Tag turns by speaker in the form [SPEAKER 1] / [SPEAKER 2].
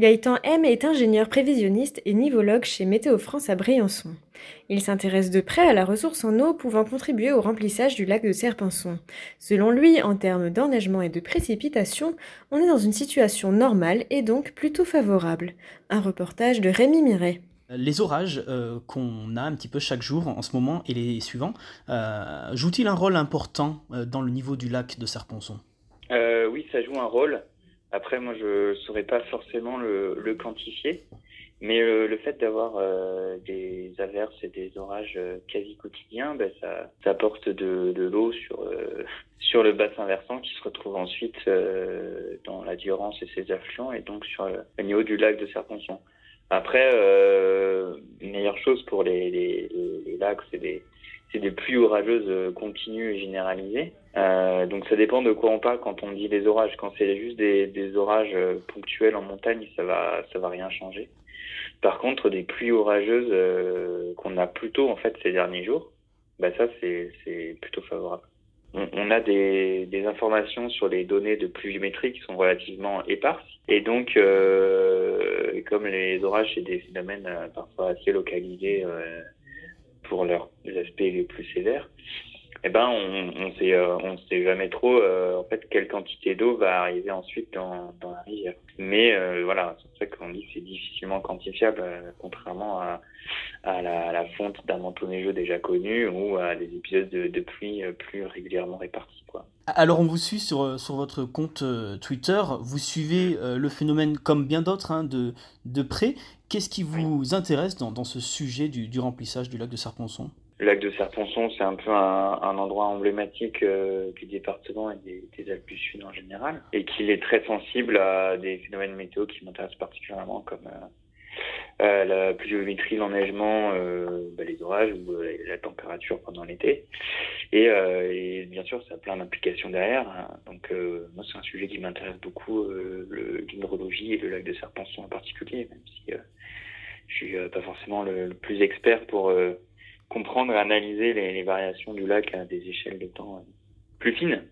[SPEAKER 1] Gaëtan M est ingénieur prévisionniste et nivologue chez Météo France à Briançon. Il s'intéresse de près à la ressource en eau pouvant contribuer au remplissage du lac de Serpenson. Selon lui, en termes d'enneigement et de précipitation, on est dans une situation normale et donc plutôt favorable. Un reportage de Rémi Miret.
[SPEAKER 2] Les orages euh, qu'on a un petit peu chaque jour en ce moment et les suivants euh, jouent-ils un rôle important euh, dans le niveau du lac de Serponçon
[SPEAKER 3] Oui, ça joue un rôle. Après, moi, je saurais pas forcément le, quantifier. Mais le, fait d'avoir euh, des averses et des orages euh, quasi quotidiens, ben, ça, ça apporte de, de l'eau sur, euh, sur le bassin versant qui se retrouve ensuite dans la Durance et ses affluents et donc sur le niveau du lac de Serponçon. Après, une meilleure chose pour les, les, les lacs, c'est des, c'est des pluies orageuses euh, continues et généralisées. Euh, donc ça dépend de quoi on parle quand on dit des orages. Quand c'est juste des, des, orages euh, ponctuels en montagne, ça va ça va rien changer. Par contre, des pluies orageuses euh, qu'on a plutôt en fait ces derniers jours, bah ça c'est c'est plutôt favorable. On, a des, informations sur les données de pluviométrie qui sont relativement éparses. Et donc euh, comme les orages c'est des phénomènes parfois assez localisés pour leurs aspects les plus sévères, eh ben on on sait euh, on sait jamais trop euh, en fait quelle quantité d'eau va arriver ensuite dans, dans la rivière. Mais euh, voilà, c'est pour ça qu'on dit que c'est difficilement quantifiable, contrairement à, à la, la fonte d'un manteau neigeux déjà connu ou à des épisodes de, de pluie plus régulièrement répartis. Quoi.
[SPEAKER 2] Alors on vous suit sur, sur votre compte Twitter, vous suivez le phénomène comme bien d'autres hein, de, de près. Qu'est-ce qui vous intéresse dans, dans, ce sujet du, du remplissage du lac de Serponçon?
[SPEAKER 3] Le lac de Serponçon, c'est un peu un, endroit emblématique euh, du département et des, Alpes du Sud en général, et qu'il est très sensible à des phénomènes météo qui m'intéressent particulièrement, comme euh, euh, la pluviométrie, l'enneigement, bah, les orages ou la température pendant l'été. Et, bien sûr, ça a plein d'implications derrière. Hein. Donc, moi, c'est un sujet qui m'intéresse beaucoup, l'hydrologie et le lac de Serponçon en particulier, même si je suis pas forcément le, plus expert pour comprendre et analyser les, variations du lac à des échelles de temps euh, plus fines.